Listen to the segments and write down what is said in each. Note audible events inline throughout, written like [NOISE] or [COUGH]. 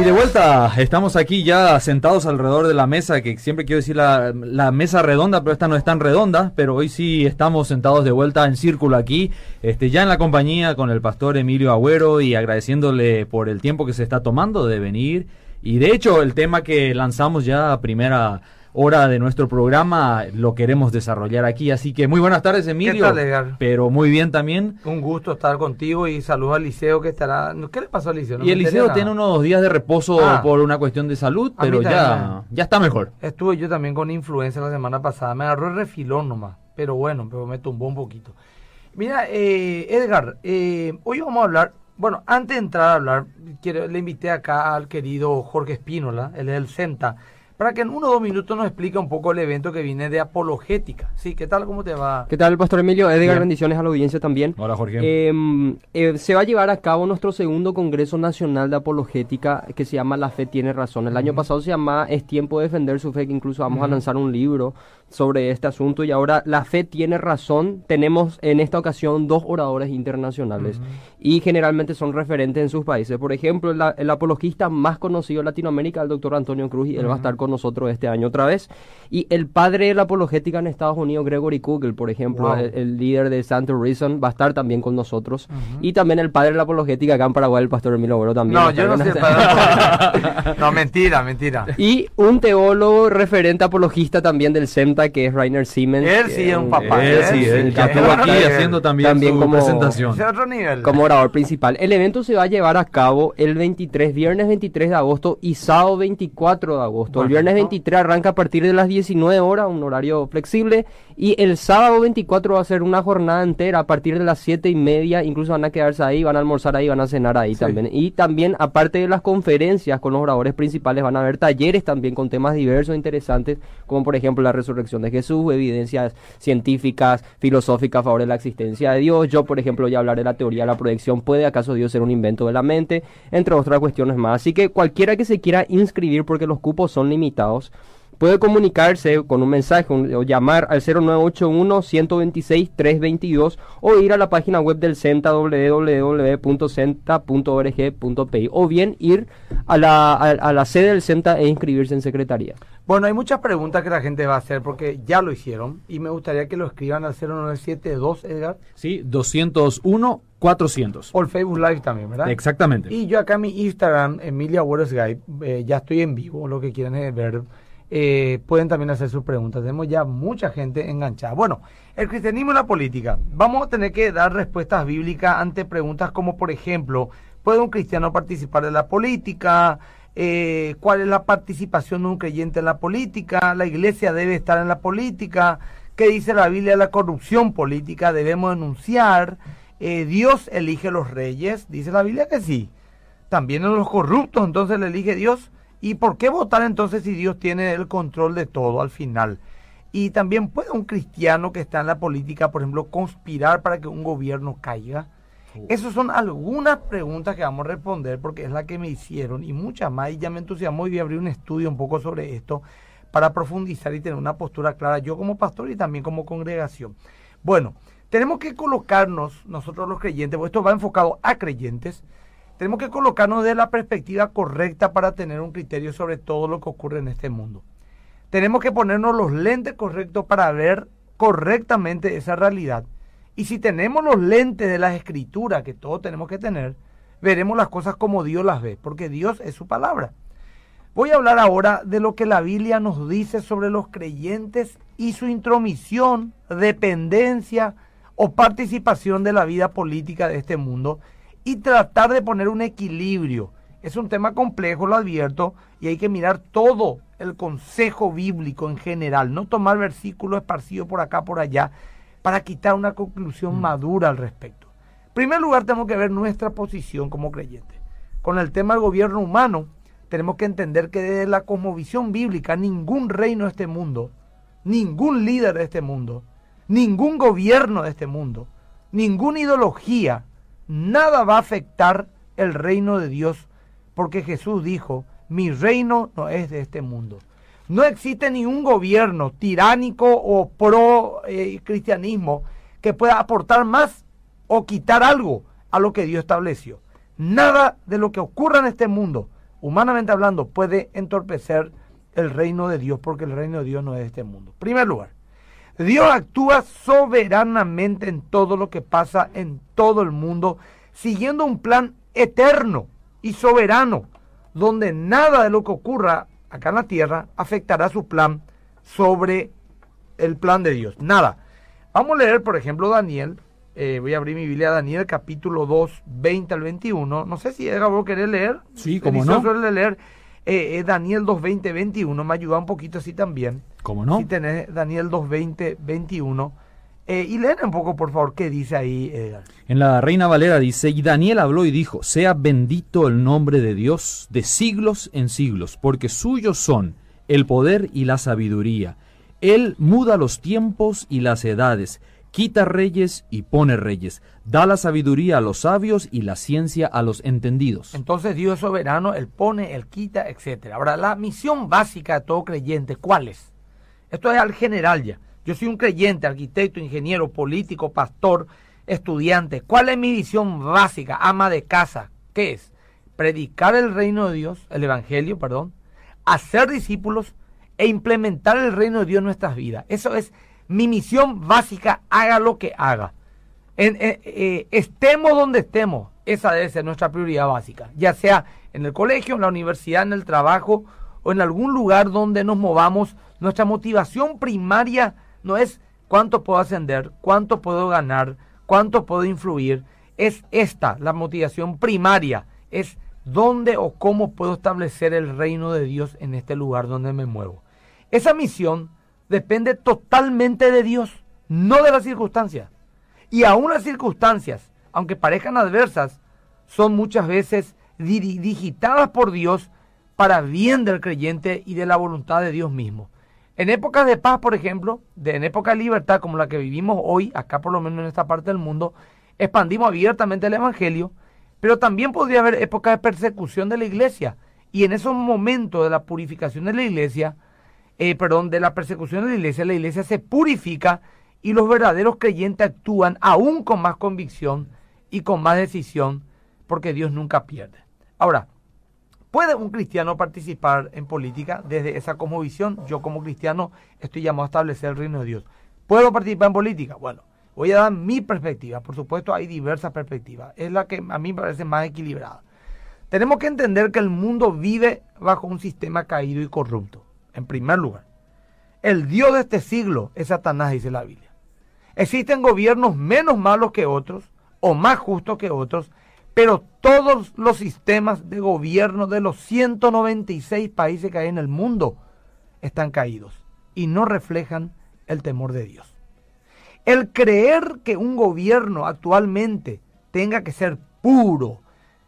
Y de vuelta, estamos aquí ya sentados alrededor de la mesa, que siempre quiero decir la, mesa redonda, pero esta no es tan redonda, pero hoy sí estamos sentados de vuelta en círculo aquí, este, ya en la compañía con el pastor Emilio Agüero y agradeciéndole por el tiempo que se está tomando de venir. Y de hecho, el tema que lanzamos ya a primera hora de nuestro programa lo queremos desarrollar aquí. Así que muy buenas tardes, Emilio. ¿Qué tal, Edgar? Pero muy bien también. Un gusto estar contigo y saludo al Liceo que estará. ¿Qué le pasó al Liceo? No y el Liceo tiene unos días de reposo ah. por una cuestión de salud, pero ya, ya está mejor. Estuve yo también con influenza la semana pasada. Me agarró el refilón nomás. Pero bueno, pero me tumbó un poquito. Mira, eh, Edgar, eh, hoy vamos a hablar. Bueno, antes de entrar a hablar, quiero, le invité acá al querido Jorge Espínola, él es el CENTA para que en uno o dos minutos nos explique un poco el evento que viene de apologética. Sí, ¿qué tal? ¿Cómo te va? ¿Qué tal, Pastor Emilio? Edgar, bendiciones a la audiencia también. Hola, Jorge. Em, eh, se va a llevar a cabo nuestro segundo Congreso Nacional de Apologética que se llama La Fe Tiene Razón. El año pasado se llama Es Tiempo de Defender su Fe, que incluso vamos a lanzar un libro sobre este asunto y ahora la fe tiene razón. Tenemos en esta ocasión dos oradores internacionales y generalmente son referentes en sus países. Por ejemplo, el, apologista más conocido en Latinoamérica, el doctor Antonio Cruz, y él va a estar con nosotros este año otra vez. Y el padre de la apologética en Estados Unidos, Gregory Kugel, por ejemplo, el, líder de Santa Reason, va a estar también con nosotros. Y también el padre de la apologética acá en Paraguay, el pastor Emilio Bueno también. No, yo no sé. Padre. [LAUGHS] no, mentira, mentira. Y un teólogo referente apologista también del CEMTA, que es Rainer Siemens. Él sí es un papá. Él, sí, él ya estuvo aquí haciendo también, su como, presentación. otro nivel. Como orador principal. El evento se va a llevar a cabo el 23, viernes 23 de agosto y sábado 24 de agosto. El viernes 23 arranca a partir de las 19 horas, un horario flexible. Y el sábado 24 va a ser una jornada entera a partir de las 7 y media. Incluso van a quedarse ahí, van a almorzar ahí, van a cenar ahí también. Y también, aparte de las conferencias con los oradores principales, van a haber talleres también con temas diversos e interesantes, como por ejemplo la resurrección de Jesús, evidencias científicas, filosóficas a favor de la existencia de Dios. Yo, por ejemplo, ya hablaré de la teoría de la proyección. ¿Puede acaso Dios ser un invento de la mente? Entre otras cuestiones más. Así que cualquiera que se quiera inscribir, porque los cupos son limitados, puede comunicarse con un mensaje o llamar al 0981-126-322 o ir a la página web del CENTA www.centa.org.pi o bien ir a la, a, la sede del CENTA e inscribirse en secretaría. Bueno, hay muchas preguntas que la gente va a hacer porque ya lo hicieron y me gustaría que lo escriban al 0972, Edgar. Sí, 201 400. O el Facebook Live también, ¿verdad? Exactamente. Y yo acá en mi Instagram, Emilia Wallace Guy, eh, ya estoy en vivo, lo que quieran es ver eh, pueden también hacer sus preguntas. Tenemos ya mucha gente enganchada. Bueno, el cristianismo y la política. Vamos a tener que dar respuestas bíblicas ante preguntas como, por ejemplo, ¿puede un cristiano participar de la política? Eh, ¿Cuál es la participación de un creyente en la política? ¿La iglesia debe estar en la política? ¿Qué dice la Biblia la corrupción política? ¿Debemos denunciar? Eh, ¿Dios elige los reyes? Dice la Biblia que sí. También en los corruptos, entonces le elige Dios. ¿Y por qué votar entonces si Dios tiene el control de todo al final? Y también puede un cristiano que está en la política, por ejemplo, conspirar para que un gobierno caiga. Esas son algunas preguntas que vamos a responder porque es la que me hicieron y muchas más. Y ya me entusiasmó y voy a abrir un estudio un poco sobre esto para profundizar y tener una postura clara, yo como pastor y también como congregación. Bueno, tenemos que colocarnos nosotros los creyentes, porque esto va enfocado a creyentes, tenemos que colocarnos de la perspectiva correcta para tener un criterio sobre todo lo que ocurre en este mundo. Tenemos que ponernos los lentes correctos para ver correctamente esa realidad. Y si tenemos los lentes de las escrituras que todos tenemos que tener, veremos las cosas como Dios las ve, porque Dios es su palabra. Voy a hablar ahora de lo que la Biblia nos dice sobre los creyentes y su intromisión, dependencia o participación de la vida política de este mundo y tratar de poner un equilibrio. Es un tema complejo, lo advierto, y hay que mirar todo el consejo bíblico en general, no tomar versículos esparcidos por acá, por allá, para quitar una conclusión mm. madura al respecto. En primer lugar, tenemos que ver nuestra posición como creyentes. Con el tema del gobierno humano, tenemos que entender que desde la cosmovisión bíblica, ningún reino de este mundo, ningún líder de este mundo, ningún gobierno de este mundo, ninguna ideología, nada va a afectar el reino de Dios, porque Jesús dijo, mi reino no es de este mundo. No existe ningún gobierno tiránico o pro eh, cristianismo que pueda aportar más o quitar algo a lo que Dios estableció. Nada de lo que ocurra en este mundo humanamente hablando, puede entorpecer el reino de Dios, porque el reino de Dios no es de este mundo. Primer lugar, Dios actúa soberanamente en todo lo que pasa en todo el mundo, siguiendo un plan eterno y soberano, donde nada de lo que ocurra acá en la tierra afectará su plan sobre el plan de Dios. Nada. Vamos a leer, por ejemplo, Daniel. Eh, voy a abrir mi Biblia, Daniel, capítulo 2, 20 al 21. No sé si Edgar, vos querés leer. Sí, como no. Suele leer eh, eh, Daniel 2, 20, 21. Me ayuda un poquito así también. ¿Cómo no? Si tenés Daniel 2, 20, 21. Eh, y leen un poco, por favor, qué dice ahí. En la Reina Valera dice, y Daniel habló y dijo, sea bendito el nombre de Dios de siglos en siglos, porque suyos son el poder y la sabiduría. Él muda los tiempos y las edades, quita reyes y pone reyes, da la sabiduría a los sabios y la ciencia a los entendidos. Entonces Dios es soberano, Él pone, Él quita, etc. Ahora, la misión básica de todo creyente, ¿cuál es? Esto es al general ya. Yo soy un creyente, arquitecto, ingeniero, político, pastor, estudiante. ¿Cuál es mi misión básica? Ama de casa. ¿Qué es? Predicar el reino de Dios, el evangelio, perdón, hacer discípulos e implementar el reino de Dios en nuestras vidas. Eso es mi misión básica, haga lo que haga. En, eh, eh, estemos donde estemos, esa debe ser nuestra prioridad básica, ya sea en el colegio, en la universidad, en el trabajo o en algún lugar donde nos movamos. Nuestra motivación primaria no es cuánto puedo ascender, cuánto puedo ganar, cuánto puedo influir. Es esta, la motivación primaria, es dónde o cómo puedo establecer el reino de Dios en este lugar donde me muevo. Esa misión depende totalmente de Dios, no de las circunstancias. Y aún las circunstancias, aunque parezcan adversas, son muchas veces digitadas por Dios para bien del creyente y de la voluntad de Dios mismo. En épocas de paz, por ejemplo, de, en época de libertad como la que vivimos hoy, acá por lo menos en esta parte del mundo, expandimos abiertamente el Evangelio, pero también podría haber épocas de persecución de la iglesia. Y en esos momentos de la purificación de la iglesia, eh, perdón, de la persecución de la iglesia, la iglesia se purifica y los verdaderos creyentes actúan aún con más convicción y con más decisión, porque Dios nunca pierde. Ahora, ¿puede un cristiano participar en política desde esa cosmovisión? Yo como cristiano estoy llamado a establecer el reino de Dios. ¿Puedo participar en política? Bueno, voy a dar mi perspectiva. Por supuesto, hay diversas perspectivas. Es la que a mí me parece más equilibrada. Tenemos que entender que el mundo vive bajo un sistema caído y corrupto en primer lugar. El Dios de este siglo es Satanás, dice la Biblia. Existen gobiernos menos malos que otros o más justos que otros, pero todos los sistemas de gobierno de los 196 países que hay en el mundo están caídos y no reflejan el temor de Dios. El creer que un gobierno actualmente tenga que ser puro,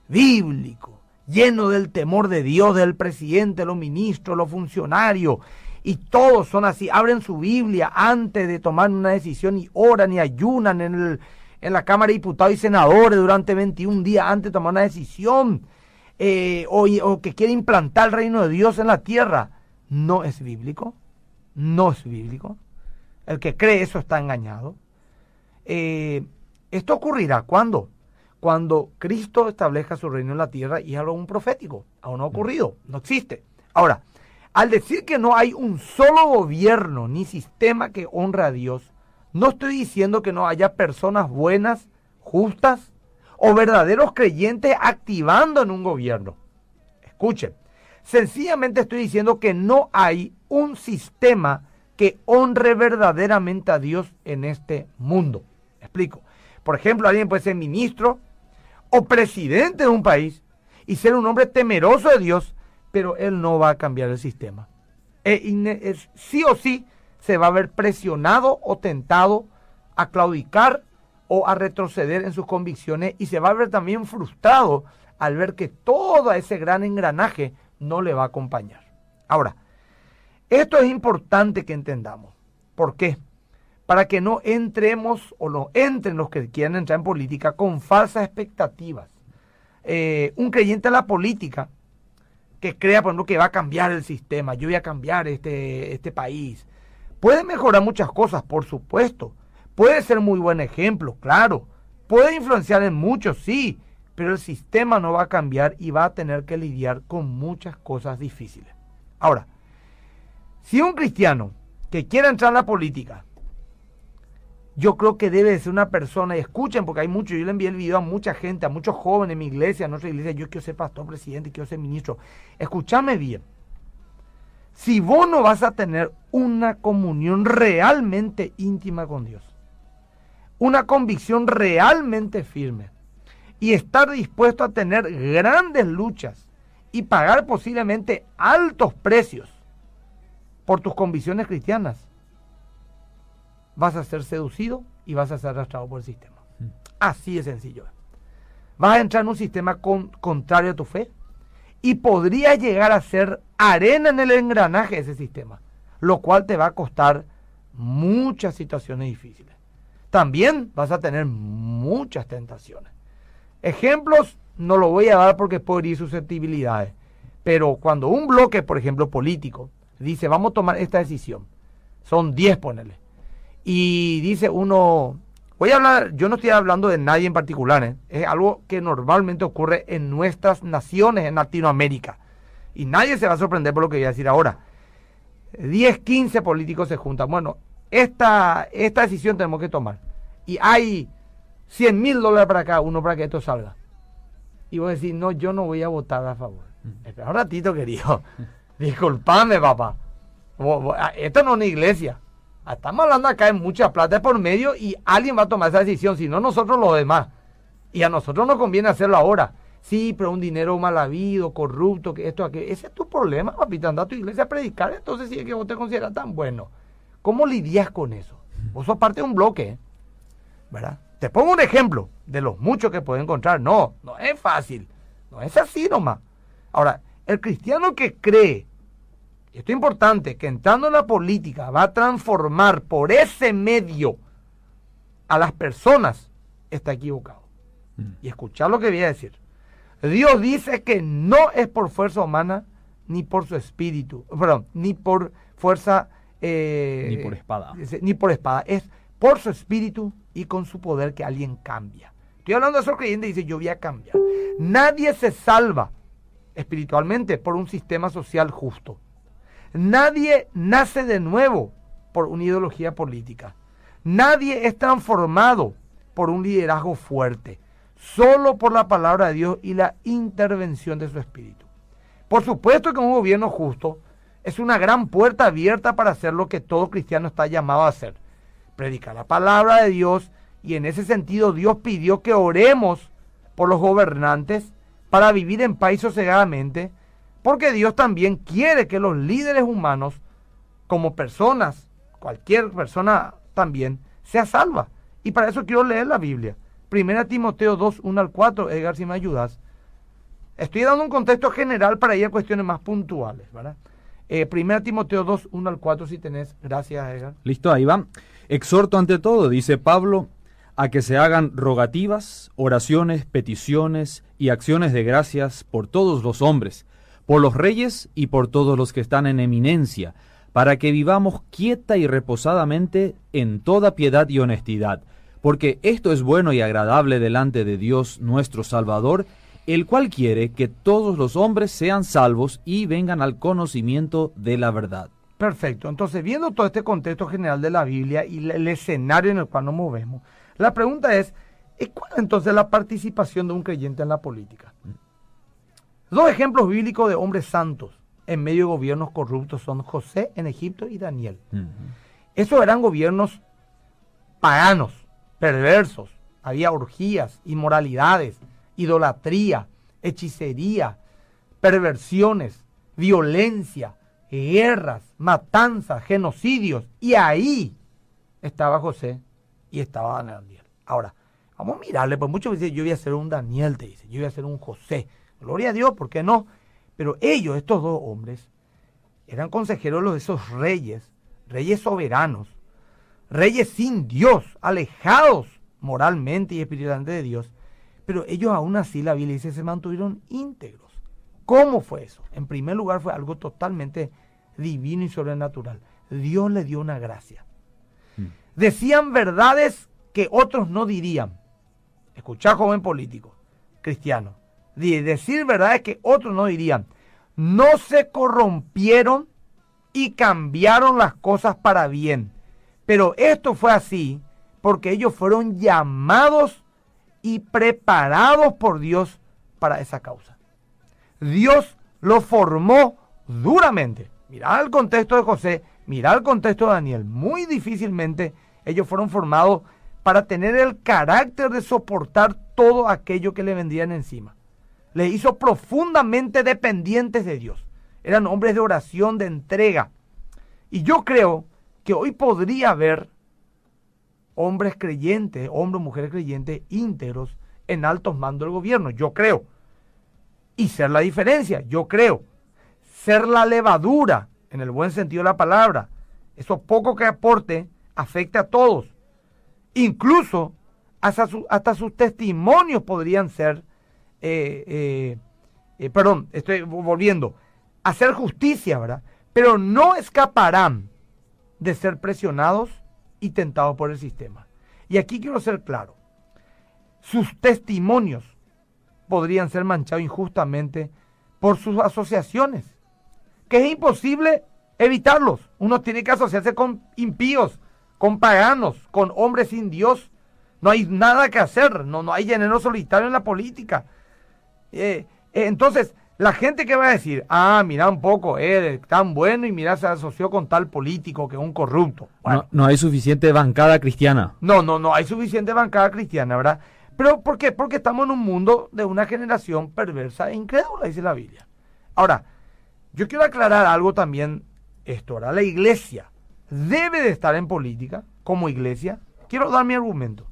bíblico, lleno del temor de Dios, del presidente, los ministros, los funcionarios, y todos son así, abren su Biblia antes de tomar una decisión y oran y ayunan en, el, en la Cámara de Diputados y Senadores durante 21 días antes de tomar una decisión, eh, o, que quiere implantar el reino de Dios en la tierra. No es bíblico, no es bíblico. El que cree eso está engañado. Eh, esto ocurrirá cuando cuando Cristo establezca su reino en la tierra y es algo un profético. Aún no ha ocurrido, no existe. Ahora, al decir que no hay un solo gobierno ni sistema que honre a Dios, no estoy diciendo que no haya personas buenas, justas o verdaderos creyentes activando en un gobierno. Escuchen, sencillamente estoy diciendo que no hay un sistema que honre verdaderamente a Dios en este mundo. explico. Por ejemplo, alguien puede ser ministro, o presidente de un país y ser un hombre temeroso de Dios, pero él no va a cambiar el sistema. E sí o sí se va a ver presionado o tentado a claudicar o a retroceder en sus convicciones y se va a ver también frustrado al ver que todo ese gran engranaje no le va a acompañar. Ahora, esto es importante que entendamos. ¿Por qué? Para que no entremos o no entren los que quieren entrar en política con falsas expectativas. Eh, un creyente en la política que crea, por ejemplo, que va a cambiar el sistema, yo voy a cambiar este, este país, puede mejorar muchas cosas, por supuesto. Puede ser muy buen ejemplo, claro. Puede influenciar en muchos, sí, pero el sistema no va a cambiar y va a tener que lidiar con muchas cosas difíciles. Ahora, si un cristiano que quiera entrar en la política, yo creo que debe ser una persona, y escuchen, porque hay mucho, yo le envié el video a mucha gente, a muchos jóvenes en mi iglesia, en nuestra iglesia, yo quiero ser pastor, presidente, quiero ser ministro. Escúchame bien. Si vos no vas a tener una comunión realmente íntima con Dios, una convicción realmente firme, y estar dispuesto a tener grandes luchas y pagar posiblemente altos precios por tus convicciones cristianas, vas a ser seducido y vas a ser arrastrado por el sistema. Mm. Así de sencillo. Vas a entrar en un sistema contrario a tu fe y podría llegar a ser arena en el engranaje de ese sistema, lo cual te va a costar muchas situaciones difíciles. También vas a tener muchas tentaciones. Ejemplos no lo voy a dar porque puedo herir susceptibilidades, pero cuando un bloque, por ejemplo, político, dice vamos a tomar esta decisión, son 10, ponele, y dice uno, voy a hablar, yo no estoy hablando de nadie en particular, ¿eh? es algo que normalmente ocurre en nuestras naciones en Latinoamérica. Y nadie se va a sorprender por lo que voy a decir ahora. 10, 15 políticos se juntan. Bueno, esta, esta decisión tenemos que tomar. Y hay 100 mil dólares para cada uno para que esto salga. Y vos decís, no, yo no voy a votar a favor. Mm. Espera un ratito, querido. [LAUGHS] Disculpame, papá. Esto no es una iglesia. Estamos hablando acá de mucha plata por medio y alguien va a tomar esa decisión, si no nosotros los demás. Y a nosotros nos conviene hacerlo ahora. Sí, pero un dinero mal habido, corrupto, que esto, aquello. Ese es tu problema, papita. Anda a tu iglesia a predicar. Entonces, si es que vos te consideras tan bueno, ¿cómo lidias con eso? Vos sos parte de un bloque, ¿verdad? Te pongo un ejemplo de los muchos que puedes encontrar. No, no es fácil. No es así nomás. Ahora, el cristiano que cree esto es importante, que entrando en la política va a transformar por ese medio a las personas, está equivocado. Mm. Y escuchar lo que voy a decir. Dios dice que no es por fuerza humana ni por su espíritu, perdón, ni por fuerza... Eh, ni por espada. Ni por espada. Es por su espíritu y con su poder que alguien cambia. Estoy hablando de esos creyentes y dice, yo voy a cambiar. Nadie se salva espiritualmente por un sistema social justo. Nadie nace de nuevo por una ideología política. Nadie es transformado por un liderazgo fuerte, solo por la palabra de Dios y la intervención de su espíritu. Por supuesto que un gobierno justo es una gran puerta abierta para hacer lo que todo cristiano está llamado a hacer. Predicar la palabra de Dios y en ese sentido Dios pidió que oremos por los gobernantes para vivir en paz sosegadamente porque Dios también quiere que los líderes humanos, como personas, cualquier persona también, sea salva. Y para eso quiero leer la Biblia. Primera Timoteo 2, 1 al 4, Edgar, si me ayudas. Estoy dando un contexto general para ir a cuestiones más puntuales, ¿verdad? Eh, primera Timoteo 2, 1 al 4, si tenés. Gracias, Edgar. Listo, ahí va. Exhorto ante todo, dice Pablo, a que se hagan rogativas, oraciones, peticiones y acciones de gracias por todos los hombres por los reyes y por todos los que están en eminencia, para que vivamos quieta y reposadamente en toda piedad y honestidad, porque esto es bueno y agradable delante de Dios nuestro Salvador, el cual quiere que todos los hombres sean salvos y vengan al conocimiento de la verdad. Perfecto, entonces viendo todo este contexto general de la Biblia y el escenario en el cual nos movemos, la pregunta es, ¿cuál entonces la participación de un creyente en la política? Dos ejemplos bíblicos de hombres santos en medio de gobiernos corruptos son José en Egipto y Daniel. Esos eran gobiernos paganos, perversos. Había orgías, inmoralidades, idolatría, hechicería, perversiones, violencia, guerras, matanzas, genocidios. Y ahí estaba José y estaba Daniel. Ahora, vamos a mirarle, pues muchos dicen, yo voy a ser un Daniel, te dice, yo voy a ser un José. Gloria a Dios, ¿por qué no? Pero ellos, estos dos hombres, eran consejeros de esos reyes, reyes soberanos, reyes sin Dios, alejados moralmente y espiritualmente de Dios. Pero ellos aún así, la Biblia dice, se mantuvieron íntegros. ¿Cómo fue eso? En primer lugar fue algo totalmente divino y sobrenatural. Dios le dio una gracia. Hmm. Decían verdades que otros no dirían. Escuchá, joven político cristianos. decir verdad es que otros no dirían, no se corrompieron y cambiaron las cosas para bien. Pero esto fue así porque ellos fueron llamados y preparados por Dios para esa causa. Dios lo formó duramente. Mirá el contexto de José, mirá el contexto de Daniel. Muy difícilmente ellos fueron formados para tener el carácter de soportar todo aquello que le vendían encima. Les hizo profundamente dependientes de Dios. Eran hombres de oración, de entrega. Y yo creo que hoy podría haber hombres creyentes, hombres o mujeres creyentes íntegros en altos mandos del gobierno. Yo creo. Y ser la diferencia, yo creo. Ser la levadura, en el buen sentido de la palabra. Eso poco que aporte afecta a todos. Incluso hasta, sus testimonios podrían ser, eh, eh, perdón, estoy volviendo, hacer justicia, ¿verdad? Pero no escaparán de ser presionados y tentados por el sistema. Y aquí quiero ser claro, sus testimonios podrían ser manchados injustamente por sus asociaciones, que es imposible evitarlos. Uno tiene que asociarse con impíos, con paganos, con hombres sin Dios. No hay nada que hacer, no, no hay género solitario en la política. Eh, eh, entonces, la gente que va a decir, ah, mira un poco, es tan bueno y mira, se asoció con tal político que es un corrupto. no, no hay suficiente bancada cristiana. No, no, no hay suficiente bancada cristiana, ¿verdad? Pero ¿por qué? Porque estamos en un mundo de una generación perversa e incrédula, dice la Biblia. Ahora, yo quiero aclarar algo también esto, ¿verdad? La iglesia debe de estar en política como iglesia. Quiero dar mi argumento.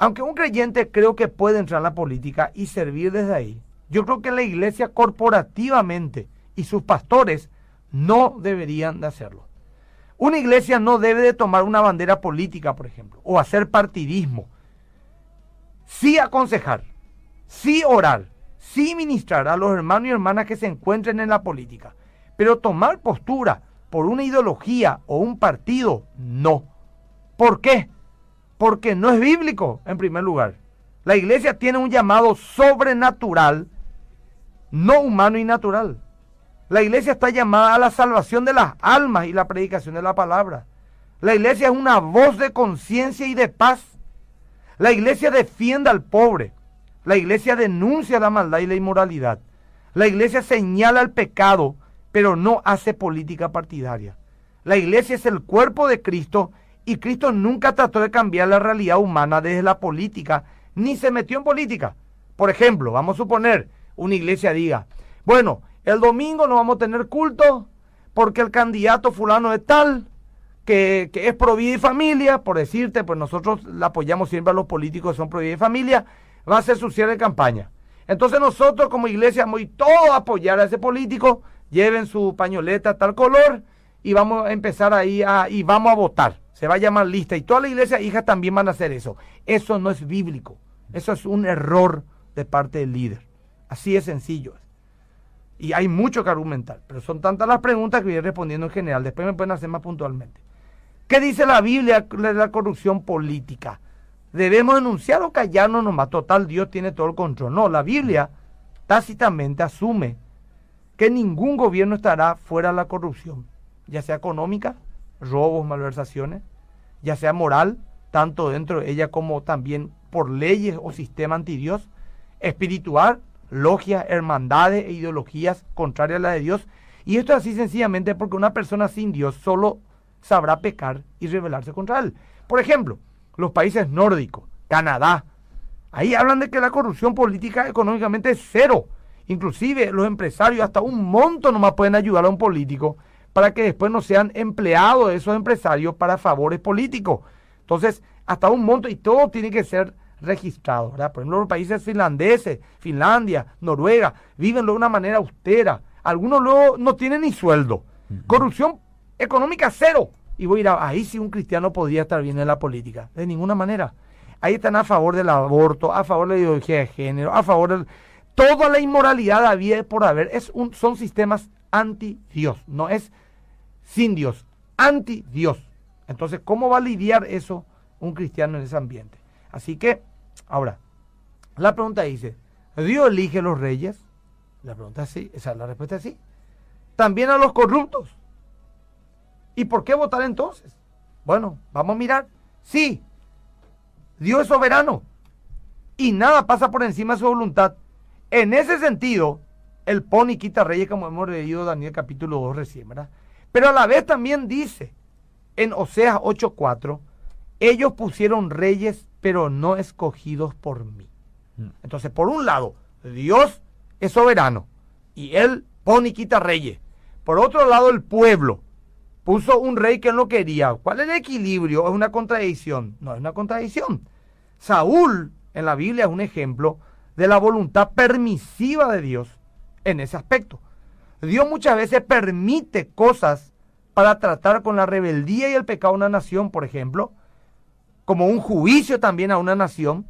Aunque un creyente creo que puede entrar en la política y servir desde ahí, yo creo que la iglesia corporativamente y sus pastores no deberían de hacerlo. Una iglesia no debe de tomar una bandera política, por ejemplo, o hacer partidismo. Sí aconsejar, sí orar, sí ministrar a los hermanos y hermanas que se encuentren en la política, pero tomar postura por una ideología o un partido, no. ¿Por qué? Porque no es bíblico, en primer lugar. La iglesia tiene un llamado sobrenatural, no humano y natural. La iglesia está llamada a la salvación de las almas y la predicación de la palabra. La iglesia es una voz de conciencia y de paz. La iglesia defiende al pobre. La iglesia denuncia la maldad y la inmoralidad. La iglesia señala el pecado pero no hace política partidaria. La iglesia es el cuerpo de Cristo y Cristo nunca trató de cambiar la realidad humana desde la política, ni se metió en política. Por ejemplo, vamos a suponer, una iglesia diga, bueno, el domingo no vamos a tener culto porque el candidato fulano es tal, que, es pro vida y familia, por decirte, pues nosotros le apoyamos siempre a los políticos que son pro vida y familia, va a ser su cierre de campaña. Entonces nosotros como iglesia vamos a todo a apoyar a ese político, lleven su pañoleta tal color y vamos a empezar ahí a, y vamos a votar. Se va a llamar lista y toda la iglesia hijas también van a hacer eso. Eso no es bíblico. Eso es un error de parte del líder. Así es sencillo. Y hay mucho que argumentar, pero son tantas las preguntas que voy respondiendo en general. Después me pueden hacer más puntualmente. ¿Qué dice la Biblia de la corrupción política? ¿Debemos denunciar o callarnos nomás? Total, Dios tiene todo el control. No, la Biblia tácitamente asume que ningún gobierno estará fuera de la corrupción, ya sea económica, robos, malversaciones, ya sea moral, tanto dentro de ella como también por leyes o sistema antidios, espiritual, logias, hermandades e ideologías contrarias a la de Dios. Y esto es así sencillamente porque una persona sin Dios solo sabrá pecar y rebelarse contra él. Por ejemplo, los países nórdicos, Canadá, ahí hablan de que la corrupción política económicamente es cero. Inclusive los empresarios hasta un monto nomás pueden ayudar a un político para que después no sean empleados de esos empresarios para favores políticos. Entonces, hasta un monto y todo tiene que ser registrado. ¿verdad? Por ejemplo, los países finlandeses, Finlandia, Noruega, viven de una manera austera. Algunos luego no tienen ni sueldo. Corrupción económica cero. Y voy a ir a, ahí sí un cristiano podría estar bien en la política. De ninguna manera. Ahí están a favor del aborto, a favor de la ideología de género, a favor del toda la inmoralidad había por haber es un, son sistemas anti-Dios, no es sin Dios, anti-Dios. Entonces, ¿cómo va a lidiar eso un cristiano en ese ambiente? Así que, ahora, la pregunta dice, Dios elige los reyes. La pregunta es sí, esa, la respuesta es sí. También a los corruptos. ¿Y por qué votar entonces? Bueno, vamos a mirar. Sí, Dios es soberano y nada pasa por encima de su voluntad. En ese sentido, el pone y quita reyes, como hemos leído Daniel capítulo 2 recién, ¿verdad? Pero a la vez también dice en Oseas 8:4, ellos pusieron reyes, pero no escogidos por mí. Mm. Entonces, por un lado, Dios es soberano y él pone y quita reyes. Por otro lado, el pueblo puso un rey que no quería. ¿Cuál es el equilibrio? ¿Es una contradicción? No es una contradicción. Saúl en la Biblia es un ejemplo de la voluntad permisiva de Dios en ese aspecto. Dios muchas veces permite cosas para tratar con la rebeldía y el pecado de una nación, por ejemplo, como un juicio también a una nación,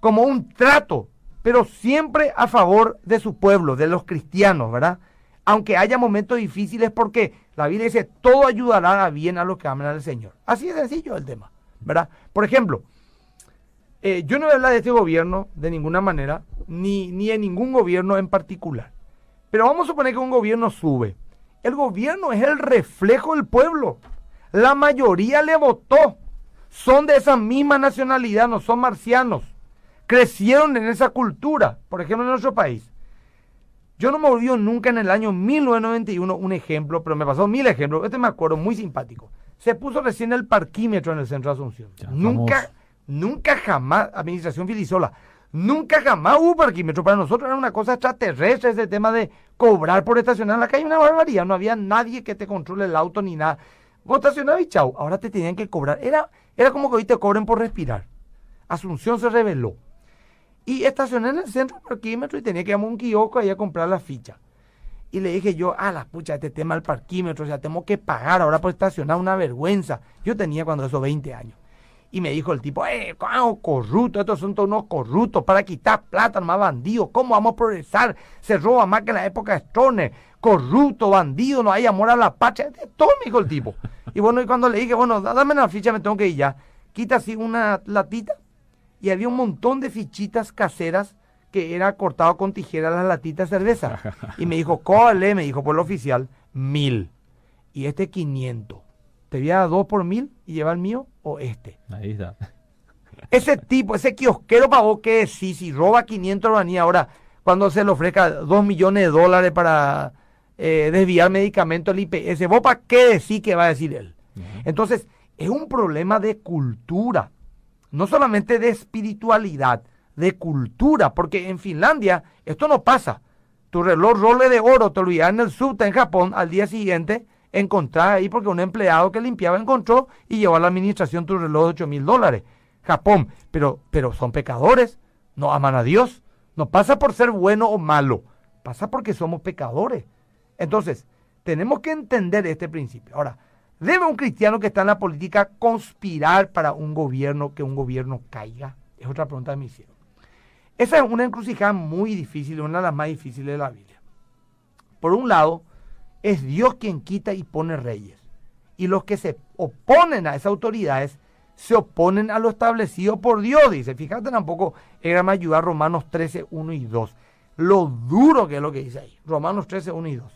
como un trato, pero siempre a favor de su pueblo, de los cristianos, ¿verdad? Aunque haya momentos difíciles, porque la Biblia dice, todo ayudará a bien a los que aman al Señor. Así de sencillo el tema, ¿verdad? Por ejemplo, eh, yo no voy a hablar de este gobierno de ninguna manera, ni, ni en ningún gobierno en particular. Pero vamos a suponer que un gobierno sube. El gobierno es el reflejo del pueblo. La mayoría le votó. Son de esa misma nacionalidad, no son marcianos. Crecieron en esa cultura, por ejemplo, en nuestro país. Yo no me olvido nunca en el año 1991 un ejemplo, pero me pasó mil ejemplos. Este me acuerdo, muy simpático. Se puso recién el parquímetro en el centro de Asunción. nunca, nunca jamás, administración Filisola, nunca jamás hubo parquímetro. Para nosotros era una cosa extraterrestre ese tema de cobrar por estacionar en la calle, una barbaridad. No había nadie que te controle el auto ni nada. Vos estacionabas y chau. Ahora te tenían que cobrar. Era, era como que hoy te cobren por respirar. Asunción se reveló. Y estacioné en el centro del parquímetro y tenía que ir a un kiosco ahí a comprar la ficha. Y le dije yo, ah, la pucha, este tema del parquímetro, o sea, tengo que pagar ahora por estacionar, una vergüenza. Yo tenía cuando eso 20 años. Y me dijo el tipo, eh, ¿cómo corrupto? Estos son todos unos corruptos para quitar plata, más bandidos. ¿Cómo vamos a progresar? Se roba más que en la época de Stoner. Corrupto, bandido, no hay amor a la patria. Todo me dijo el tipo. Y bueno, y cuando le dije, bueno, dame la ficha, me tengo que ir ya. Quita así una latita. Y había un montón de fichitas caseras que era cortado con tijera las latitas de cerveza. [LAUGHS] Y me dijo, ¿cuál Me dijo por lo oficial, mil. Y este 500 te voy a dar dos por mil y lleva el mío o este. Ahí está. Ese tipo, ese kiosquero pagó que decir, si roba 500 organi ahora, cuando se le ofrezca 2 millones de dólares para eh, desviar medicamentos al IPS, ¿vos para qué decir que va a decir él? Entonces, es un problema de cultura, no solamente de espiritualidad, de cultura, porque en Finlandia esto no pasa. Tu reloj role de oro te lo en el subte en Japón al día siguiente encontrar ahí porque un empleado que limpiaba encontró y llevó a la administración tu reloj de 8 mil dólares. Japón, pero, pero son pecadores, no aman a Dios. No pasa por ser bueno o malo, pasa porque somos pecadores. Entonces, tenemos que entender este principio. Ahora, ¿debe un cristiano que está en la política conspirar para un gobierno que un gobierno caiga? Es otra pregunta que me hicieron. Esa es una encrucijada muy difícil, una de las más difíciles de la Biblia. Por un lado, es Dios quien quita y pone reyes. Y los que se oponen a esas autoridades se oponen a lo establecido por Dios, dice. Fíjate tampoco, era más ayudar Romanos 13, 1 y 2. Lo duro que es lo que dice ahí. Romanos 13, 1 y 2.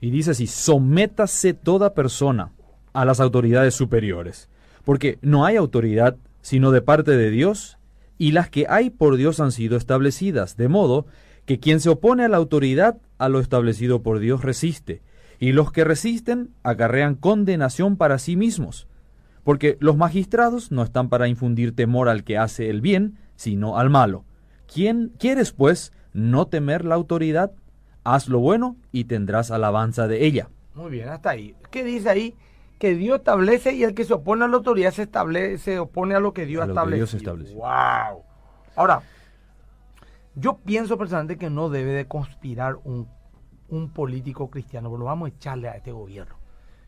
Y dice así, sométase toda persona a las autoridades superiores, porque no hay autoridad sino de parte de Dios, y las que hay por Dios han sido establecidas, de modo que quien se opone a la autoridad, a lo establecido por Dios, resiste, y los que resisten acarrean condenación para sí mismos, porque los magistrados no están para infundir temor al que hace el bien, sino al malo. ¿Quién quieres, pues, no temer la autoridad? Haz lo bueno y tendrás alabanza de ella. Muy bien, hasta ahí. ¿Qué dice ahí? Que Dios establece y el que se opone a la autoridad se, establece, se opone a lo que Dios, establece. ¡Wow! Ahora, yo pienso personalmente que no debe de conspirar un, político cristiano, pero vamos a echarle a este gobierno.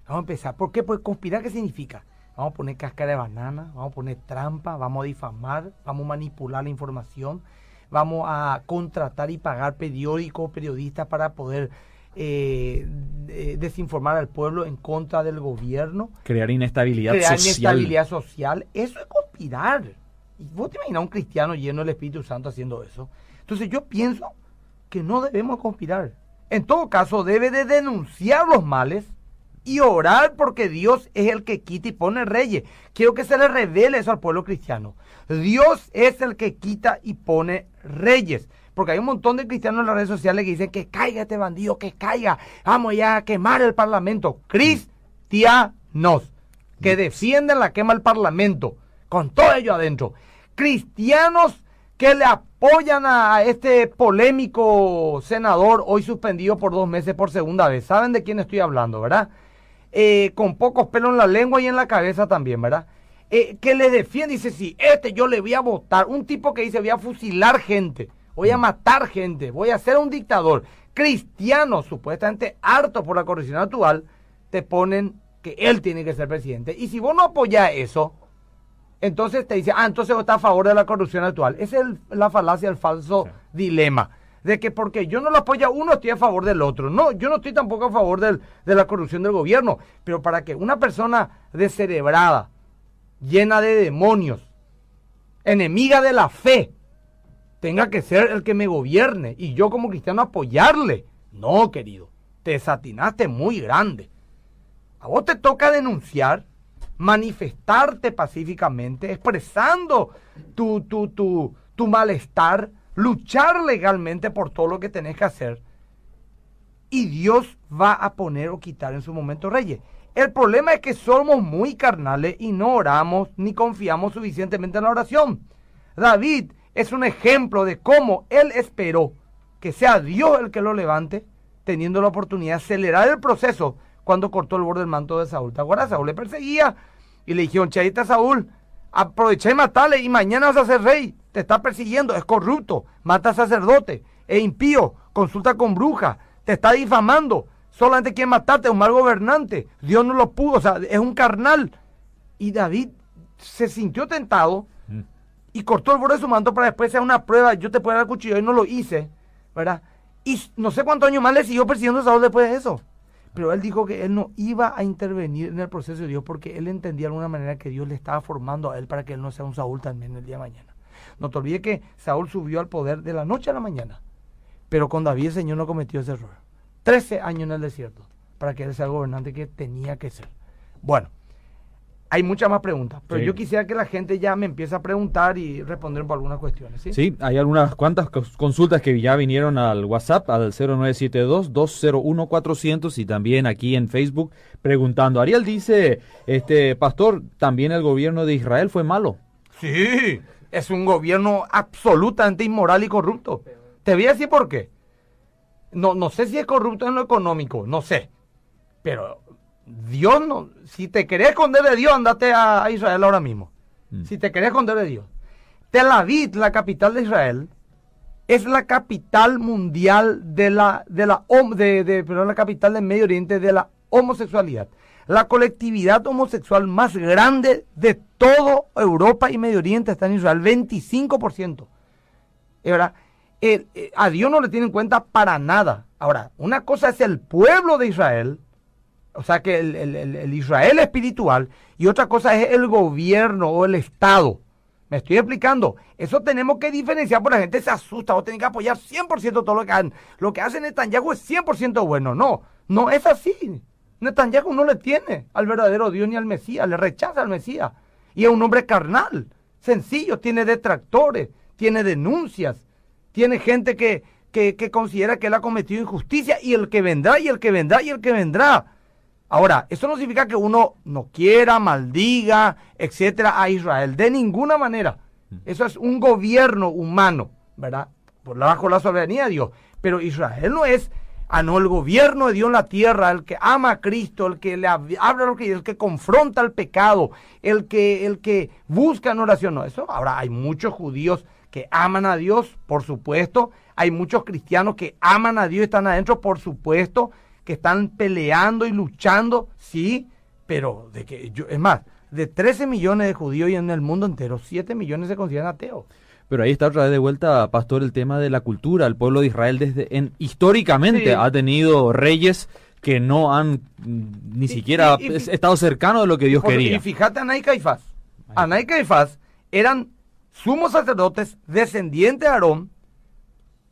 Vamos a empezar. ¿Por qué? Pues conspirar, ¿qué significa? Vamos a poner cáscara de banana, vamos a poner trampa, vamos a difamar, vamos a manipular la información, vamos a contratar y pagar periódicos, periodistas para poder eh, desinformar al pueblo en contra del gobierno. Crear inestabilidad social. Crear inestabilidad social. Eso es conspirar. Y vos te imaginas un cristiano lleno del Espíritu Santo haciendo eso. Entonces yo pienso que no debemos conspirar. En todo caso, debe de denunciar los males y orar porque Dios es el que quita y pone reyes. Quiero que se le revele eso al pueblo cristiano. Dios es el que quita y pone reyes. Porque hay un montón de cristianos en las redes sociales que dicen que caiga este bandido, que caiga. Vamos ya a quemar el parlamento. Cristianos que defienden la quema del parlamento. Con todo ello adentro. Cristianos que le apoyan a este polémico senador hoy suspendido por dos meses por segunda vez. ¿Saben de quién estoy hablando, verdad? Eh, con pocos pelos en la lengua y en la cabeza también, ¿verdad? Eh, que le defiende, dice, si este yo le voy a votar, un tipo que dice, voy a fusilar gente, voy a matar gente, voy a ser un dictador. Cristianos, supuestamente hartos por la corrupción actual, te ponen que él tiene que ser presidente. Y si vos no apoyás eso, entonces te dice, ah, entonces vos estás a favor de la corrupción actual. Esa es la falacia, el falso dilema. De que porque yo no lo apoya uno, estoy a favor del otro. No, yo no estoy tampoco a favor del, de la corrupción del gobierno. Pero para que una persona descerebrada, llena de demonios, enemiga de la fe, tenga que ser el que me gobierne y yo como cristiano apoyarle. No, querido, te desatinaste muy grande. A vos te toca denunciar manifestarte pacíficamente, expresando tu, tu, tu, tu malestar, luchar legalmente por todo lo que tenés que hacer. Y Dios va a poner o quitar en su momento reyes. El problema es que somos muy carnales y no oramos ni confiamos suficientemente en la oración. David es un ejemplo de cómo él esperó que sea Dios el que lo levante, teniendo la oportunidad de acelerar el proceso cuando cortó el borde del manto de Saúl. ¿Te acuerdas? Le perseguía y le dijeron, Chaita Saúl, aprovecha y matale y mañana vas a ser rey. Te está persiguiendo, es corrupto, mata a sacerdote, es impío, consulta con bruja, te está difamando, solamente quiere matarte, es un mal gobernante. Dios no lo pudo, o sea, es un carnal. Y David se sintió tentado mm. y cortó el borde de su manto para después hacer una prueba. Yo te puedo dar cuchillo y no lo hice, ¿verdad? Y no sé cuántos años más le siguió persiguiendo a Saúl después de eso. Pero él dijo que él no iba a intervenir en el proceso de Dios porque él entendía de alguna manera que Dios le estaba formando a él para que él no sea un Saúl también el día de mañana. No te olvides que Saúl subió al poder de la noche a la mañana. Pero con David el Señor no cometió ese error. Trece años en el desierto para que él sea el gobernante que tenía que ser. Bueno, hay muchas más preguntas, pero yo quisiera que la gente ya me empiece a preguntar y responder por algunas cuestiones. ¿sí? sí, hay algunas cuantas consultas que ya vinieron al WhatsApp, al 0972-201-400 y también aquí en Facebook preguntando. Ariel dice, este pastor, también el gobierno de Israel fue malo. Sí, es un gobierno absolutamente inmoral y corrupto. Te voy a decir por qué. No, no sé si es corrupto en lo económico, no sé. Pero Dios no, si te querés esconder de Dios, andate a, Israel ahora mismo. Mm. Si te querés esconder de Dios. Tel Aviv, la capital de Israel, es la capital mundial de la, de la, de, de, la capital del Medio Oriente de la homosexualidad. La colectividad homosexual más grande de toda Europa y Medio Oriente está en Israel, 25%. ¿verdad? Eh, a Dios no le tiene en cuenta para nada. Ahora, una cosa es el pueblo de Israel, o sea que el, Israel espiritual, y otra cosa es el gobierno o el Estado. Me estoy explicando. Eso tenemos que diferenciar porque la gente se asusta. o tienen que apoyar 100% todo lo que hacen. Lo que hace Netanyahu es 100% bueno. No, no es así. Netanyahu no le tiene al verdadero Dios ni al Mesías. Le rechaza al Mesías. Y es un hombre carnal. Sencillo. Tiene detractores. Tiene denuncias. Tiene gente que, que, que considera que él ha cometido injusticia. Y el que vendrá, y el que vendrá, y el que vendrá. Ahora, eso no significa que uno no quiera, maldiga, etcétera, a Israel. De ninguna manera. Eso es un gobierno humano, ¿verdad? Por bajo la soberanía de Dios. Pero Israel no es, ah, no, el gobierno de Dios en la tierra, el que ama a Cristo, el que le habla lo que el que confronta el pecado, el que, el que busca en oración. No, eso. Ahora, hay muchos judíos que aman a Dios, por supuesto. Hay muchos cristianos que aman a Dios y están adentro, por supuesto que están peleando y luchando, sí, pero de que yo, es más, de 13 millones de judíos y en el mundo entero, 7 millones se consideran ateos. Pero ahí está otra vez de vuelta, Pastor, el tema de la cultura. El pueblo de Israel desde en, históricamente ha tenido reyes que no han mm, ni siquiera estado cercanos de lo que Dios quería. Y fíjate, Ana y Caifás. Ana y Caifás eran sumos sacerdotes, descendientes de Aarón,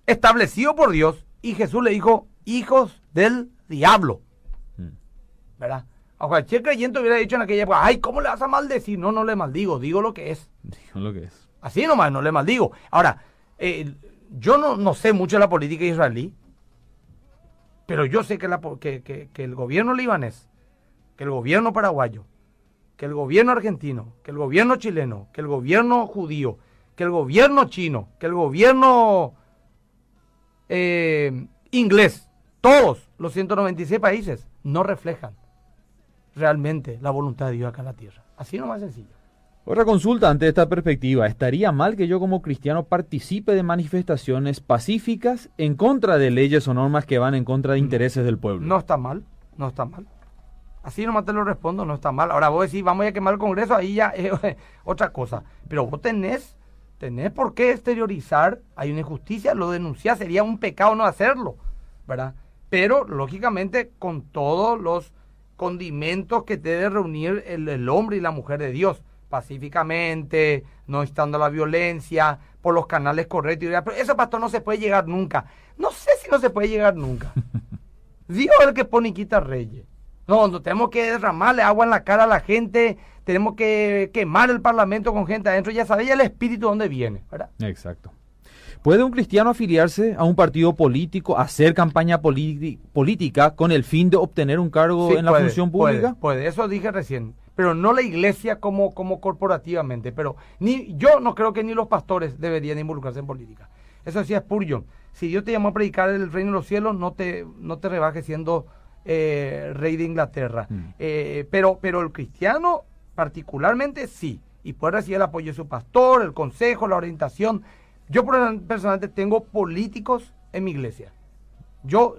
establecido por Dios, y Jesús le dijo, hijos del diablo. Mm. ¿Verdad? A cualquier creyente hubiera dicho en aquella época, ay, ¿cómo le vas a maldecir? No, no le maldigo, digo lo que es. Dijo lo que es. Así nomás, no le maldigo. Ahora, eh, yo no, no sé mucho de la política israelí, pero yo sé que, la, po- que, que- que el gobierno libanés, que el gobierno paraguayo, que el gobierno argentino, que el gobierno chileno, que el gobierno judío, que el gobierno chino, que el gobierno eh, inglés, todos los 196 países no reflejan realmente la voluntad de Dios acá en la tierra. Así nomás sencillo. Otra consulta ante esta perspectiva. ¿Estaría mal que yo como cristiano participe de manifestaciones pacíficas en contra de leyes o normas que van en contra de intereses del pueblo? No está mal, no está mal. Así nomás te lo respondo, no está mal. Ahora vos decís, vamos a quemar el Congreso, ahí ya es [LAUGHS] otra cosa. Pero vos tenés, tenés por qué exteriorizar, hay una injusticia, lo denunciás, sería un pecado no hacerlo, ¿verdad? Pero, lógicamente, con todos los condimentos que debe reunir el, el hombre y la mujer de Dios, pacíficamente, no instando la violencia, por los canales correctos. y Pero ese pastor no se puede llegar nunca. No sé si no se puede llegar nunca. [LAUGHS] Dios es el que pone y quita reyes. No, no tenemos que derramarle agua en la cara a la gente, tenemos que quemar el parlamento con gente adentro, ya sabéis el espíritu dónde viene, ¿verdad? Exacto. ¿Puede un cristiano afiliarse a un partido político, hacer campaña política con el fin de obtener un cargo Sí, en la puede, función pública? Puede, puede, eso dije recién, pero no la iglesia como, como corporativamente, pero ni yo no creo que ni los pastores deberían involucrarse en política. Eso sí es Spurgeon. Si Dios te llamó a predicar el reino de los cielos, no te, no te rebajes siendo eh, rey de Inglaterra. Mm. Eh, pero, pero el cristiano particularmente sí, y puede recibir el apoyo de su pastor, el consejo, la orientación. Yo personalmente tengo políticos en mi iglesia. Yo,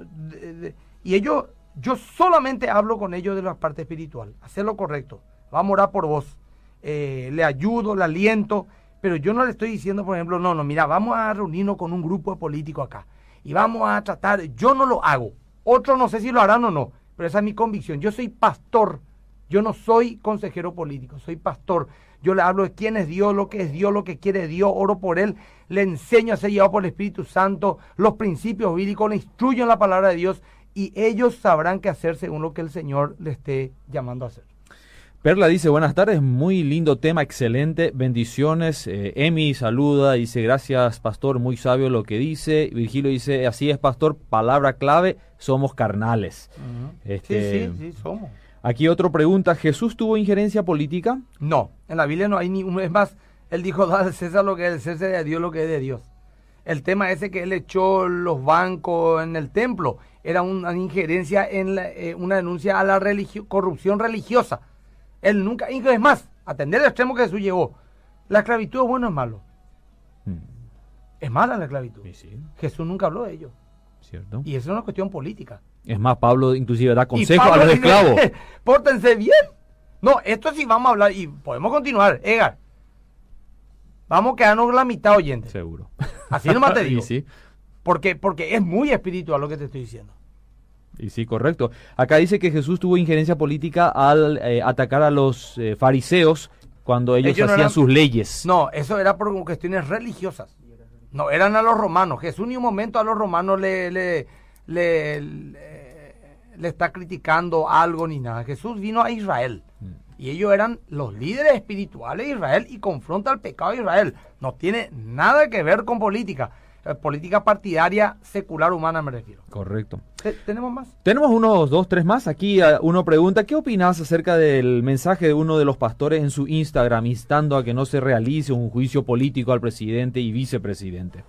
y ellos, yo solamente hablo con ellos de la parte espiritual, hacer lo correcto. Vamos a orar por vos. Eh, le ayudo, le aliento, pero yo no le estoy diciendo, por ejemplo, no, no, mira, vamos a reunirnos con un grupo de políticos acá y vamos a tratar, yo no lo hago. Otros no sé si lo harán o no, pero esa es mi convicción. Yo soy pastor, yo no soy consejero político, soy pastor. Yo le hablo de quién es Dios, lo que es Dios, lo que quiere Dios, oro por Él, le enseño a ser llevado por el Espíritu Santo, los principios bíblicos, le instruyo en la palabra de Dios y ellos sabrán qué hacer según lo que el Señor le esté llamando a hacer. Perla dice, buenas tardes, muy lindo tema, excelente, bendiciones. Eh, Emi saluda, dice, gracias pastor, muy sabio lo que dice. Virgilio dice, así es pastor, palabra clave, somos carnales. Este, Sí, sí, sí, somos. Aquí otro pregunta, ¿Jesús tuvo injerencia política? No, en la Biblia no hay ni uno. Es más, él dijo, [LAUGHS] da al César lo que es del César y a Dios lo que es de Dios. El tema ese que él echó los bancos en el templo era una injerencia en la- eh, una denuncia a la religio- corrupción religiosa. Él nunca, es más, atender al extremo que Jesús llegó. La esclavitud es bueno o es malo. Mm, Es mala la esclavitud. sí, sí, Jesús nunca habló de ello. Cierto. Y eso es una cuestión política. Es más, Pablo inclusive da consejo a los dice, esclavos. [LAUGHS] Pórtense bien. No, esto sí vamos a hablar y podemos continuar. Edgar, vamos a quedarnos la mitad oyente. Seguro. Así nomás te [LAUGHS] Y digo. sí, Porque, porque es muy espiritual lo que te estoy diciendo. y sí, correcto. Acá dice que Jesús tuvo injerencia política al eh, atacar a los eh, fariseos cuando ellos, Ellos no hacían eran- sus leyes. No, eso era por cuestiones religiosas. No, eran a los romanos. Jesús ni un momento a los romanos le, le, le, está criticando algo ni nada. Jesús vino a Israel. Y ellos eran los líderes espirituales de Israel y confronta el pecado de Israel. No tiene nada que ver con política. Eh, política partidaria secular humana me refiero. Correcto. Te- ¿Tenemos más? Tenemos unos dos, tres más. Aquí eh, uno pregunta, ¿qué opinas acerca del mensaje de uno de los pastores en su Instagram instando a que no se realice un juicio político al presidente y vicepresidente?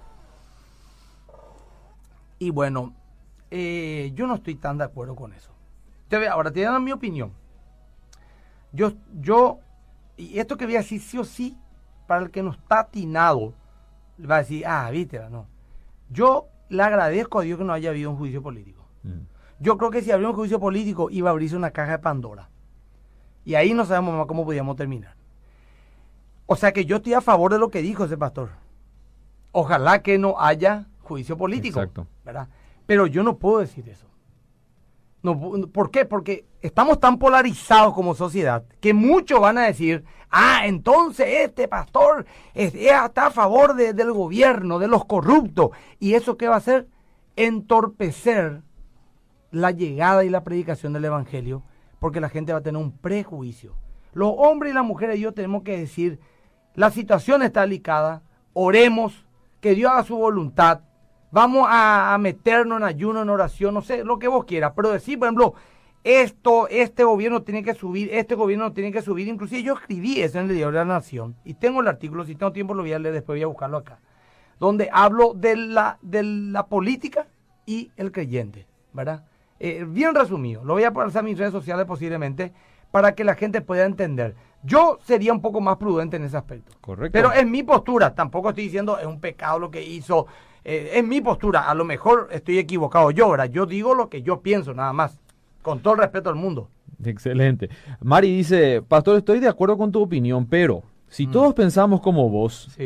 Y bueno, eh, yo no estoy tan de acuerdo con eso. Te ahora te voy a dar mi opinión. Yo, yo, y esto que voy a decir sí o sí, para el que no está atinado, va a decir, ah, viste, no. Yo le agradezco a Dios que no haya habido un juicio político. Mm. Yo creo que si habría un juicio político iba a abrirse una caja de Pandora. Y ahí no sabemos más cómo podíamos terminar. O sea que yo estoy a favor de lo que dijo ese pastor. Ojalá que no haya juicio político. Exacto. ¿verdad? Pero yo no puedo decir eso. No, ¿Por qué? Porque estamos tan polarizados como sociedad que muchos van a decir, ah, entonces este pastor está a favor del gobierno, de los corruptos. ¿Y eso qué va a hacer? Entorpecer la llegada y la predicación del Evangelio, porque la gente va a tener un prejuicio. Los hombres y las mujeres y yo tenemos que decir, la situación está delicada, oremos, que Dios haga su voluntad, vamos a, meternos en ayuno, en oración, no sé, lo que vos quieras, pero decir, por ejemplo, esto, este gobierno tiene que subir, este gobierno tiene que subir, inclusive yo escribí eso en el diario de la Nación, y tengo el artículo, si tengo tiempo lo voy a leer, después voy a buscarlo acá, donde hablo de la, de la política y el creyente, ¿verdad? Eh, bien resumido, lo voy a poner a mis redes sociales posiblemente, para que la gente pueda entender. Yo sería un poco más prudente en ese aspecto. Correcto. Pero es mi postura, tampoco estoy diciendo es un pecado lo que hizo, eh, es mi postura, a lo mejor estoy equivocado yo, ¿verdad? Yo digo lo que yo pienso nada más, con todo el respeto al mundo. Excelente. Mari dice, Pastor, estoy de acuerdo con tu opinión, pero si mm. todos pensamos como vos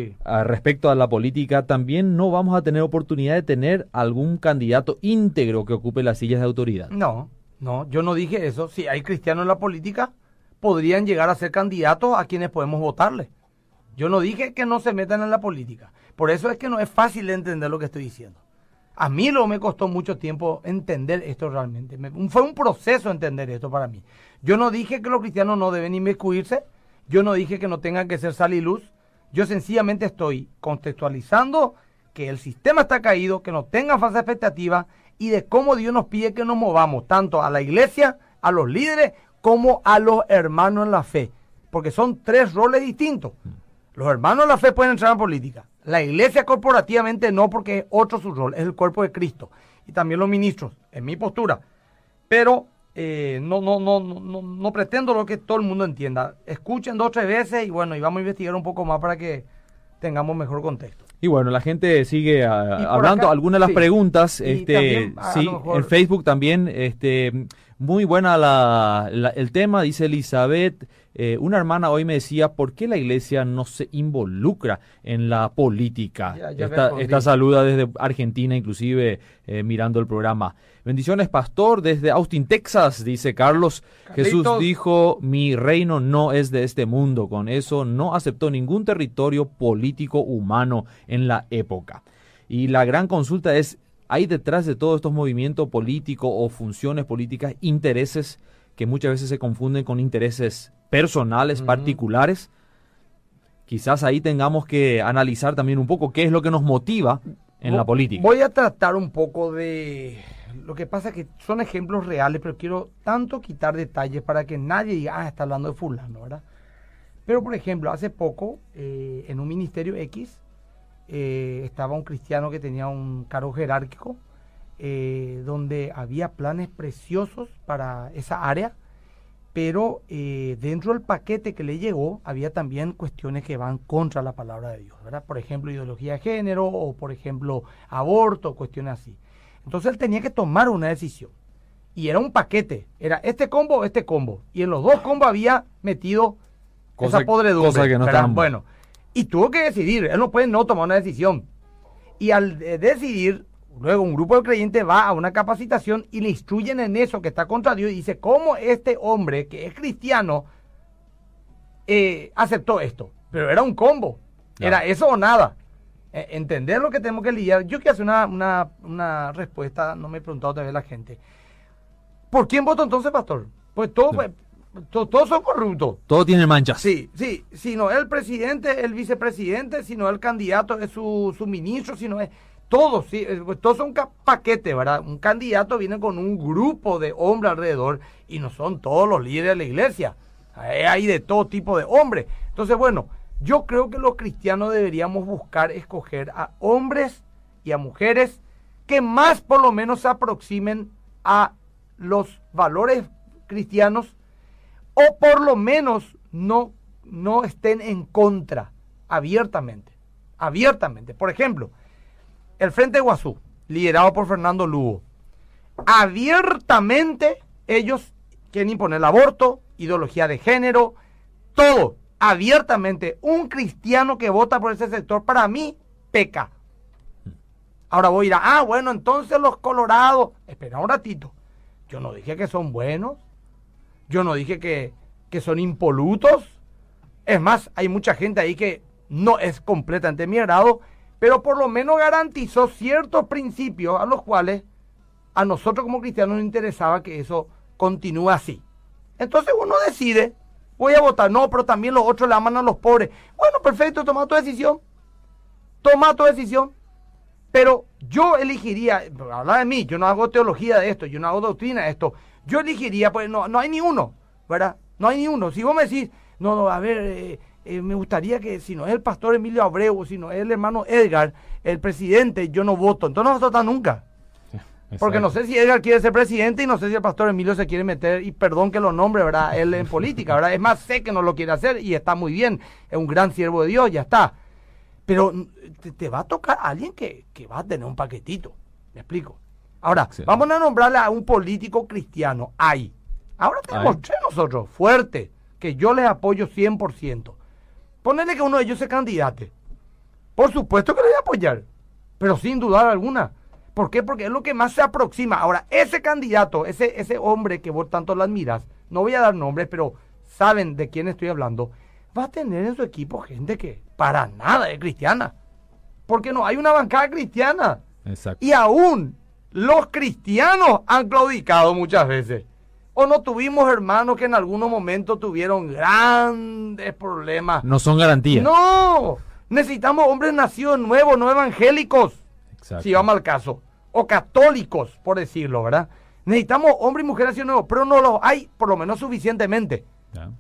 respecto a la política, también no vamos a tener oportunidad de tener algún candidato íntegro que ocupe las sillas de autoridad. No, no, yo no dije eso. Si hay cristianos en la política, podrían llegar a ser candidatos a quienes podemos votarle. Yo no dije que no se metan en la política. Por eso es que no es fácil de entender lo que estoy diciendo. A mí lo me costó mucho tiempo entender esto realmente. fue un proceso entender esto para mí. Yo no dije que los cristianos no deben inmiscuirse. Yo no dije que no tengan que ser sal y luz. Yo sencillamente estoy contextualizando que el sistema está caído, que no tengan falsa expectativa y de cómo Dios nos pide que nos movamos, tanto a la iglesia, a los líderes, como a los hermanos en la fe. Porque son tres roles distintos. Los hermanos en la fe pueden entrar en política. La iglesia corporativamente no, porque es otro su rol, es el cuerpo de Cristo. Y también los ministros, en mi postura. Pero eh, no, no, no, no, no pretendo lo que todo el mundo entienda. Escuchen dos o tres veces y bueno, y vamos a investigar un poco más para que tengamos mejor contexto. Y bueno, la gente sigue ah, hablando algunas de las preguntas. este, sí, en Facebook también, este, muy buena la, el tema, dice Elizabeth. Eh, una hermana hoy me decía, ¿por qué la iglesia no se involucra en la política? esta, saluda desde Argentina, inclusive eh, mirando el programa. Bendiciones, pastor, desde Austin, Texas, dice Carlos. Jesús dijo, mi reino no es de este mundo. Con eso no aceptó ningún territorio político humano en la época. Y la gran consulta es, ¿hay detrás de todos estos movimientos políticos o funciones políticas intereses que muchas veces se confunden con intereses personales, particulares? Quizás ahí tengamos que analizar también un poco qué es lo que nos motiva en la política. Voy a tratar un poco de lo que pasa es que son ejemplos reales, pero quiero tanto quitar detalles para que nadie diga, ah, está hablando de fulano, ¿verdad? Pero, por ejemplo, hace poco, eh, en un ministerio X, eh, estaba un cristiano que tenía un cargo jerárquico, eh, donde había planes preciosos para esa área, pero dentro del paquete que le llegó había también cuestiones que van contra la palabra de Dios, ¿verdad? Por ejemplo, ideología de género o, por ejemplo, aborto, cuestiones así. Entonces él tenía que tomar una decisión. Y era un paquete. Era este combo o este combo. Y en los dos combos había metido cosa, esa podredumbre. Cosa que no tan... Bueno. Y tuvo que decidir. Él no puede no tomar una decisión. Y al decidir, luego un grupo de creyentes va a una capacitación y le instruyen en eso que está contra Dios. Y dice, ¿cómo este hombre que es cristiano eh, aceptó esto? Pero era un combo. Era eso o nada. Eh, entender lo que tenemos que lidiar. Yo quiero hacer una, una, respuesta, no me he preguntado todavía la gente. ¿Por quién voto entonces, pastor? Pues todo, pues, todos son corruptos. Todo tiene manchas. Sí, sí. Si no es el presidente, el vicepresidente, si no es el candidato, es su, su ministro, si no es. Todos, sí, eh, pues todos son paquetes, ¿verdad? Un candidato viene con un grupo de hombres alrededor y no son todos los líderes de la iglesia. Hay de todo tipo de hombres. Entonces, bueno, yo creo que los cristianos deberíamos buscar escoger a hombres y a mujeres que más por lo menos se aproximen a los valores cristianos o por lo menos no, no estén en contra abiertamente. Abiertamente. Por ejemplo, el Frente Guazú, liderado por Fernando Lugo, abiertamente ellos quieren imponer el aborto, ideología de género, todo abiertamente un cristiano que vota por ese sector, para mí, peca. Ahora voy a ir a, ah, bueno, entonces los colorados, espera un ratito. Yo no dije que son buenos. Yo no dije que, que son impolutos. Es más, hay mucha gente ahí que no es completamente mi agrado, pero por lo menos garantizó ciertos principios a los cuales a nosotros como cristianos nos interesaba que eso continúe así. Entonces uno decide, voy a votar, no, pero también los otros le aman a los pobres. Bueno, perfecto, toma tu decisión. Toma tu decisión. Pero yo elegiría, habla de mí, yo no hago teología de esto, yo no hago doctrina de esto. Yo elegiría, pues no, no hay ni uno, ¿verdad? No hay ni uno. Si vos me decís, no, no, a ver, eh, eh, me gustaría que si no es el pastor Emilio Abreu, si no es el hermano Edgar, el presidente, yo no voto. Entonces no vas a votar nunca. Porque no sé si Edgar quiere ser presidente y no sé si el pastor Emilio se quiere meter, y perdón que lo nombre, ¿verdad? Él en política, ¿verdad? Es más, sé que no lo quiere hacer y está muy bien. Es un gran siervo de Dios, ya está. Pero te, va a tocar alguien que, va a tener un paquetito. ¿Me explico? Ahora, vamos a nombrarle a un político cristiano. Ahí. Ahora tenemos tres nosotros, fuerte, que yo les apoyo 100%. Ponerle que uno de ellos se candidate. Por supuesto que le voy a apoyar, pero sin dudar alguna. ¿Por qué? Porque es lo que más se aproxima. Ahora, ese candidato, ese, ese hombre que vos tanto lo admiras, no voy a dar nombres, pero saben de quién estoy hablando, va a tener en su equipo gente que para nada es cristiana. Porque no hay una bancada cristiana. Exacto. Y aún los cristianos han claudicado muchas veces. O no tuvimos hermanos que en algunos momentos tuvieron grandes problemas. No son garantías. No, necesitamos hombres nacidos nuevos, no evangélicos. Exacto. Si vamos al caso o católicos, por decirlo, ¿verdad? Necesitamos hombres y mujeres así nuevos, pero no los hay por lo menos suficientemente.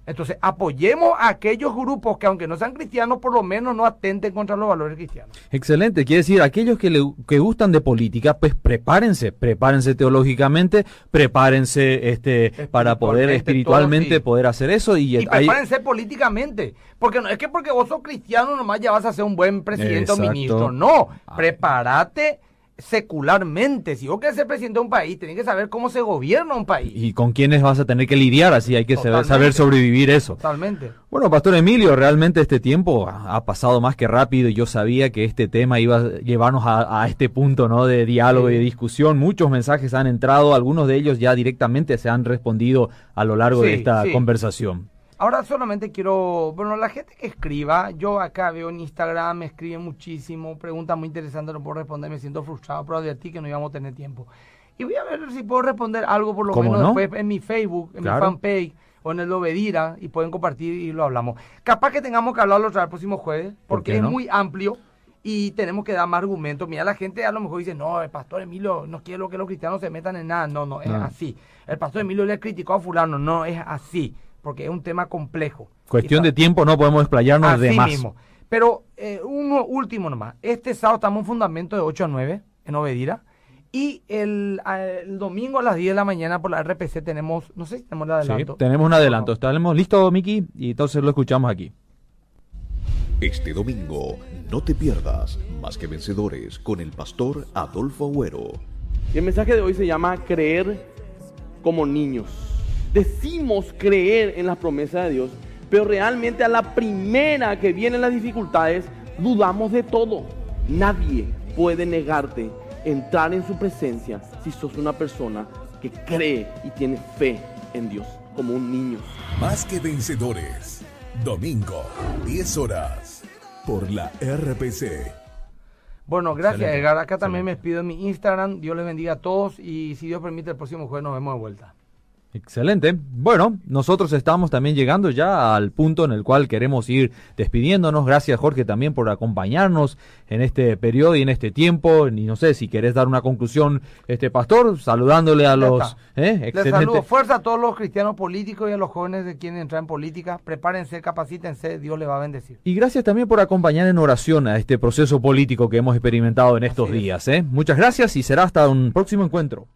Entonces, apoyemos a aquellos grupos que aunque no sean cristianos, por lo menos no atenten contra los valores cristianos. Excelente, quiere decir, aquellos que, le, que gustan de política, pues prepárense, prepárense teológicamente, prepárense este para poder espiritualmente poder hacer eso y, prepárense políticamente, porque no es que porque vos sos cristiano nomás ya vas a ser un buen presidente o ministro, no, ah. prepárate secularmente. Si vos querés ser presidente de un país, tenés que saber cómo se gobierna un país. Y con quiénes vas a tener que lidiar, así hay que saber, sobrevivir eso. Totalmente. Bueno, Pastor Emilio, realmente este tiempo ha pasado más que rápido y yo sabía que este tema iba a llevarnos a, este punto ¿no? de diálogo y de discusión. Muchos mensajes han entrado, algunos de ellos ya directamente se han respondido a lo largo de esta conversación. Ahora solamente quiero, bueno, la gente que escriba, yo acá veo en Instagram, me escribe muchísimo, preguntas muy interesantes, no puedo responder, me siento frustrado, pero advertí que no íbamos a tener tiempo. Y voy a ver si puedo responder algo por lo menos después en mi Facebook, en mi fanpage o en el Obedira y pueden compartir y lo hablamos. Capaz que tengamos que hablarlo otra vez el próximo jueves, porque es muy amplio y tenemos que dar más argumentos. Mira, la gente a lo mejor dice, no, el pastor Emilio no quiere que los cristianos se metan en nada. No, no, es así. El pastor Emilio le criticó a fulano, no, es así porque es un tema complejo. Cuestión de tiempo, no podemos explayarnos de más. Mismo. Pero eh, uno último nomás. Este sábado estamos en fundamento de 8 a 9 en Obedira. Y el, domingo a las 10 de la mañana por la RPC tenemos, no sé si tenemos el adelanto. Sí, tenemos un adelanto. Estaremos listos, Miki, y entonces lo escuchamos aquí. Este domingo, no te pierdas Más que Vencedores con el pastor Adolfo Agüero. el mensaje de hoy se llama Creer como niños decimos creer en las promesas de Dios, pero realmente a la primera que vienen las dificultades, dudamos de todo. Nadie puede negarte entrar en su presencia si sos una persona que cree y tiene fe en Dios, como un niño. Más que vencedores. Domingo, 10 horas, por la RPC. Bueno, gracias Edgar. Acá también me despido en mi Instagram. Dios les bendiga a todos y si Dios permite el próximo jueves nos vemos de vuelta. Excelente. Bueno, nosotros estamos también llegando ya al punto en el cual queremos ir despidiéndonos. Gracias Jorge también por acompañarnos en este periodo y en este tiempo. Y no sé si querés dar una conclusión, este pastor, saludándole a los... ¿eh? Les saludo. Fuerza a todos los cristianos políticos y a los jóvenes que quieren entrar en política. Prepárense, capacítense, Dios les va a bendecir. Y gracias también por acompañar en oración a este proceso político que hemos experimentado en estos días. ¿eh? Muchas gracias y será hasta un próximo encuentro.